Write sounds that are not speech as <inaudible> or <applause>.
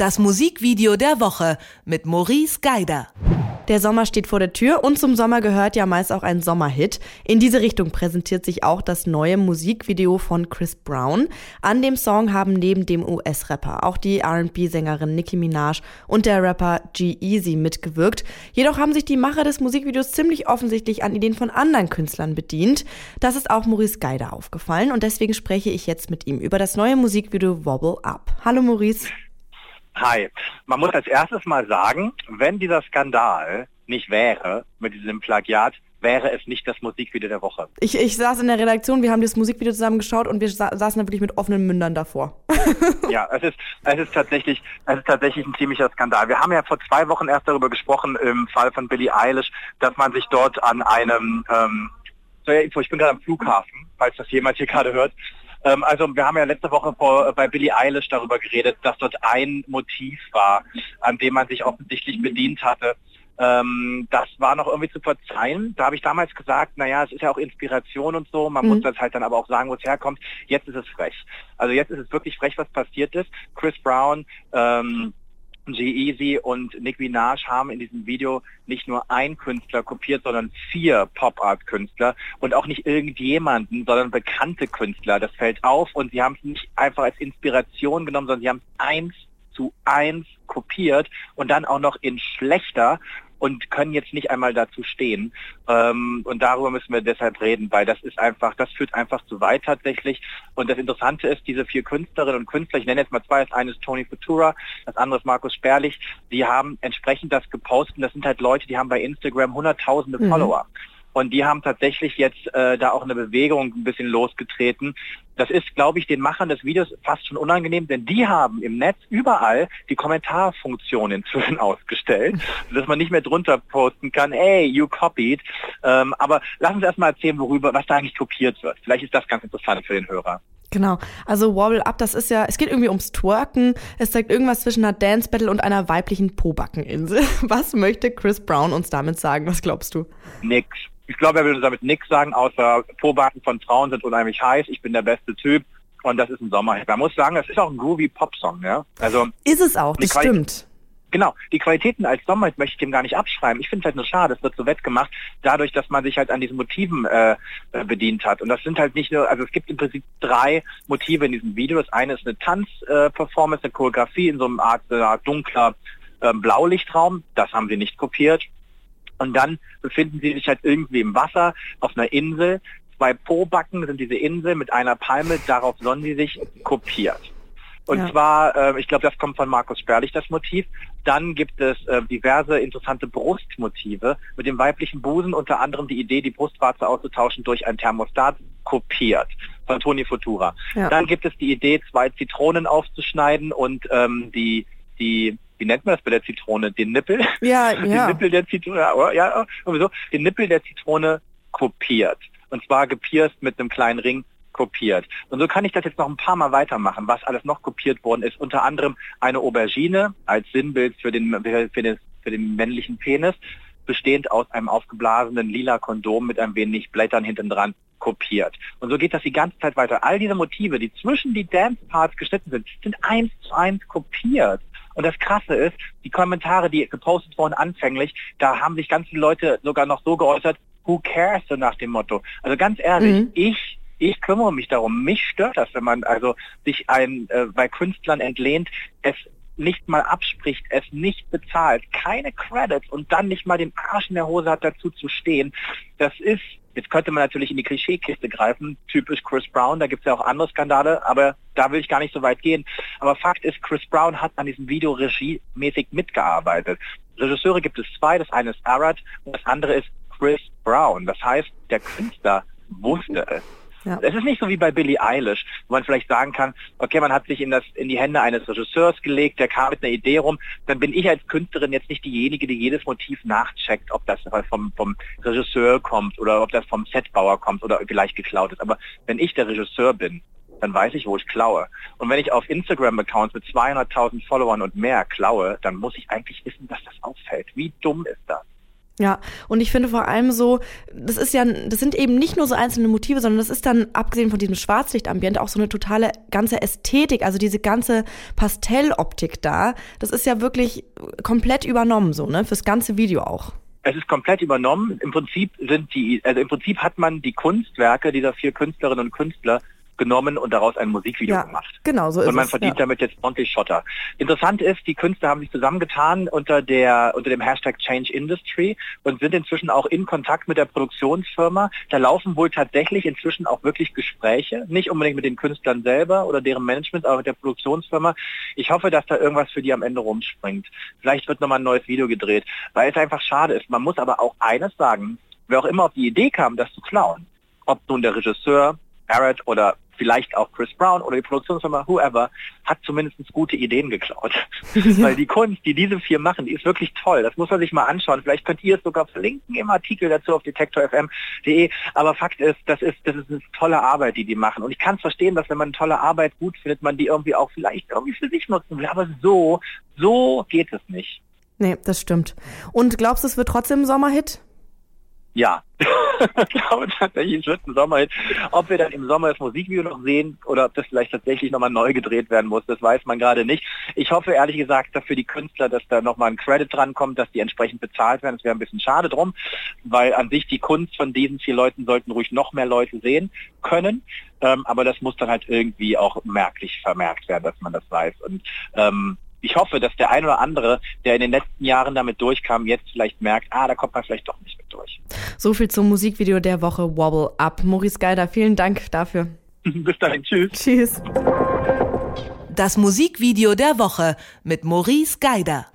Das Musikvideo der Woche mit Maurice Geider. Der Sommer steht vor der Tür und zum Sommer gehört ja meist auch ein Sommerhit. In diese Richtung präsentiert sich auch das neue Musikvideo von Chris Brown. An dem Song haben neben dem US-Rapper auch die R&B-Sängerin Nicki Minaj und der Rapper G-Eazy mitgewirkt. Jedoch haben sich die Macher des Musikvideos ziemlich offensichtlich an Ideen von anderen Künstlern bedient. Das ist auch Maurice Geider aufgefallen und deswegen spreche ich jetzt mit ihm über das neue Musikvideo Wobble Up. Hallo Maurice. Hi. Man muss als erstes mal sagen, wenn dieser Skandal nicht wäre mit diesem Plagiat, wäre es nicht das Musikvideo der Woche. Ich, ich saß in der Redaktion, wir haben das Musikvideo zusammen geschaut und wir sa saßen da wirklich mit offenen Mündern davor. <laughs> ja, es ist, es ist tatsächlich, es ist tatsächlich ein ziemlicher Skandal. Wir haben ja vor zwei Wochen erst darüber gesprochen im Fall von Billie Eilish, dass man sich dort an einem, ähm, so, ich bin gerade am Flughafen, falls das jemand hier gerade hört, ähm, also wir haben ja letzte Woche vor, äh, bei Billie Eilish darüber geredet, dass dort ein Motiv war, an dem man sich offensichtlich bedient hatte. Ähm, das war noch irgendwie zu verzeihen. Da habe ich damals gesagt, naja, es ist ja auch Inspiration und so, man mhm. muss das halt dann aber auch sagen, wo es herkommt. Jetzt ist es frech. Also jetzt ist es wirklich frech, was passiert ist. Chris Brown, ähm, G-Eazy und Nick Minaj haben in diesem Video nicht nur ein Künstler kopiert, sondern vier Pop-Art-Künstler und auch nicht irgendjemanden, sondern bekannte Künstler. Das fällt auf und sie haben es nicht einfach als Inspiration genommen, sondern sie haben es eins zu eins kopiert und dann auch noch in schlechter und können jetzt nicht einmal dazu stehen. Ähm, und darüber müssen wir deshalb reden, weil das ist einfach, das führt einfach zu weit tatsächlich. Und das Interessante ist, diese vier Künstlerinnen und Künstler, ich nenne jetzt mal zwei, das eine ist Tony Futura, das andere ist Markus Sperlich, die haben entsprechend das gepostet. Das sind halt Leute, die haben bei Instagram hunderttausende mhm. Follower. Und die haben tatsächlich jetzt äh, da auch eine Bewegung ein bisschen losgetreten. Das ist, glaube ich, den Machern des Videos fast schon unangenehm, denn die haben im Netz überall die Kommentarfunktion inzwischen <laughs> ausgestellt, dass man nicht mehr drunter posten kann, hey, you copied. Ähm, aber lass uns erstmal erzählen, worüber, was da eigentlich kopiert wird. Vielleicht ist das ganz interessant für den Hörer. Genau. Also Wobble Up, das ist ja, es geht irgendwie ums Twerken. Es zeigt irgendwas zwischen einer Dance Battle und einer weiblichen Pobackeninsel. <laughs> Was möchte Chris Brown uns damit sagen? Was glaubst du? Nix. Ich glaube, er würde damit nichts sagen, außer Pobacken von Frauen sind unheimlich heiß, ich bin der beste Typ und das ist ein Sommerhit. Man muss sagen, das ist auch ein groovy Popsong, ja. Also ist es auch, das stimmt. Genau, die Qualitäten als Sommerhit möchte ich dem gar nicht abschreiben. Ich finde es halt nur schade, es wird so wettgemacht, dadurch, dass man sich halt an diesen Motiven äh, äh, bedient hat. Und das sind halt nicht nur, also es gibt im Prinzip drei Motive in diesem Video. Das eine ist eine Tanzperformance, äh, eine Choreografie in so einem Art, äh, Art dunkler äh, Blaulichtraum. Das haben sie nicht kopiert. Und dann befinden sie sich halt irgendwie im Wasser auf einer Insel. Zwei Po-Backen sind diese Insel mit einer Palme, darauf sollen sie sich kopiert. Und ja. zwar, äh, ich glaube, das kommt von Markus Sperlich, das Motiv. Dann gibt es äh, diverse interessante Brustmotive mit dem weiblichen Busen, unter anderem die Idee, die Brustwarze auszutauschen durch ein Thermostat, kopiert von Toni Futura. Ja. Dann gibt es die Idee, zwei Zitronen aufzuschneiden und ähm, die, die wie nennt man das bei der Zitrone, den Nippel? Ja, <laughs> ja. Den Nippel der Zitrone, ja, sowieso, den Nippel der Zitrone kopiert. Und zwar gepierst mit einem kleinen Ring kopiert. Und so kann ich das jetzt noch ein paar Mal weitermachen, was alles noch kopiert worden ist. Unter anderem eine Aubergine als Sinnbild für den, für den, für den männlichen Penis, bestehend aus einem aufgeblasenen lila Kondom mit ein wenig Blättern hinten dran kopiert. Und so geht das die ganze Zeit weiter. All diese Motive, die zwischen die Dance-Parts geschnitten sind, sind eins zu eins kopiert. Und das Krasse ist, die Kommentare, die gepostet wurden anfänglich, da haben sich ganz viele Leute sogar noch so geäußert, who cares, so nach dem Motto. Also ganz ehrlich, mhm. ich ich kümmere mich darum. Mich stört das, wenn man also sich ein äh, bei Künstlern entlehnt, es nicht mal abspricht, es nicht bezahlt, keine Credits und dann nicht mal den Arsch in der Hose hat dazu zu stehen. Das ist Jetzt könnte man natürlich in die Klischeekiste greifen, typisch Chris Brown, da gibt es ja auch andere Skandale, aber da will ich gar nicht so weit gehen. Aber Fakt ist, Chris Brown hat an diesem Video regiemäßig mitgearbeitet. Regisseure gibt es zwei, das eine ist Arad und das andere ist Chris Brown. Das heißt, der Künstler wusste es. Ja. Es ist nicht so wie bei Billie Eilish, wo man vielleicht sagen kann, okay, man hat sich in, das, in die Hände eines Regisseurs gelegt, der kam mit einer Idee rum, dann bin ich als Künstlerin jetzt nicht diejenige, die jedes Motiv nachcheckt, ob das vom, vom Regisseur kommt oder ob das vom Setbauer kommt oder vielleicht geklaut ist. Aber wenn ich der Regisseur bin, dann weiß ich, wo ich klaue. Und wenn ich auf Instagram-Accounts mit 200.000 Followern und mehr klaue, dann muss ich eigentlich wissen, dass das auffällt. Wie dumm ist das? Ja, und ich finde vor allem so, das ist ja, das sind eben nicht nur so einzelne Motive, sondern das ist dann, abgesehen von diesem Schwarzlichtambiente, auch so eine totale ganze Ästhetik, also diese ganze Pastelloptik da. Das ist ja wirklich komplett übernommen, so, ne, fürs ganze Video auch. Es ist komplett übernommen. Im Prinzip sind die, also im Prinzip hat man die Kunstwerke dieser vier Künstlerinnen und Künstler genommen und daraus ein Musikvideo ja, gemacht. Genau, so ist Und man es, verdient ja. damit jetzt ordentlich Schotter. Interessant ist, die Künstler haben sich zusammengetan unter der unter dem Hashtag Change Industry und sind inzwischen auch in Kontakt mit der Produktionsfirma. Da laufen wohl tatsächlich inzwischen auch wirklich Gespräche, nicht unbedingt mit den Künstlern selber oder deren Management, aber mit der Produktionsfirma. Ich hoffe, dass da irgendwas für die am Ende rumspringt. Vielleicht wird nochmal ein neues Video gedreht, weil es einfach schade ist. Man muss aber auch eines sagen, wer auch immer auf die Idee kam, das zu klauen, ob nun der Regisseur, Barrett oder vielleicht auch Chris Brown oder die Produktionsfirma, whoever, hat zumindest gute Ideen geklaut. <laughs> Weil die Kunst, die diese vier machen, die ist wirklich toll. Das muss man sich mal anschauen. Vielleicht könnt ihr es sogar verlinken im Artikel dazu auf detektorfm.de. Aber Fakt ist, das ist, das ist eine tolle Arbeit, die die machen. Und ich kann es verstehen, dass wenn man eine tolle Arbeit gut findet, man die irgendwie auch vielleicht irgendwie für sich nutzen will. Aber so, so geht es nicht. Nee, das stimmt. Und glaubst du, es wird trotzdem ein Sommerhit? Ja, <laughs> ich glaube tatsächlich, es wird ein Sommerhit. Ob wir dann im Sommer das Musikvideo noch sehen oder ob das vielleicht tatsächlich nochmal neu gedreht werden muss, das weiß man gerade nicht. Ich hoffe ehrlich gesagt dass für die Künstler, dass da nochmal ein Credit dran kommt, dass die entsprechend bezahlt werden. Es wäre ein bisschen schade drum, weil an sich die Kunst von diesen vier Leuten sollten ruhig noch mehr Leute sehen können. Ähm, aber das muss dann halt irgendwie auch merklich vermerkt werden, dass man das weiß. Und ähm, ich hoffe, dass der ein oder andere, der in den letzten Jahren damit durchkam, jetzt vielleicht merkt, ah, da kommt man vielleicht doch nicht. So viel zum Musikvideo der Woche Wobble Up. Maurice Geider, vielen Dank dafür. <laughs> Bis dahin, tschüss. Tschüss. Das Musikvideo der Woche mit Maurice Geider.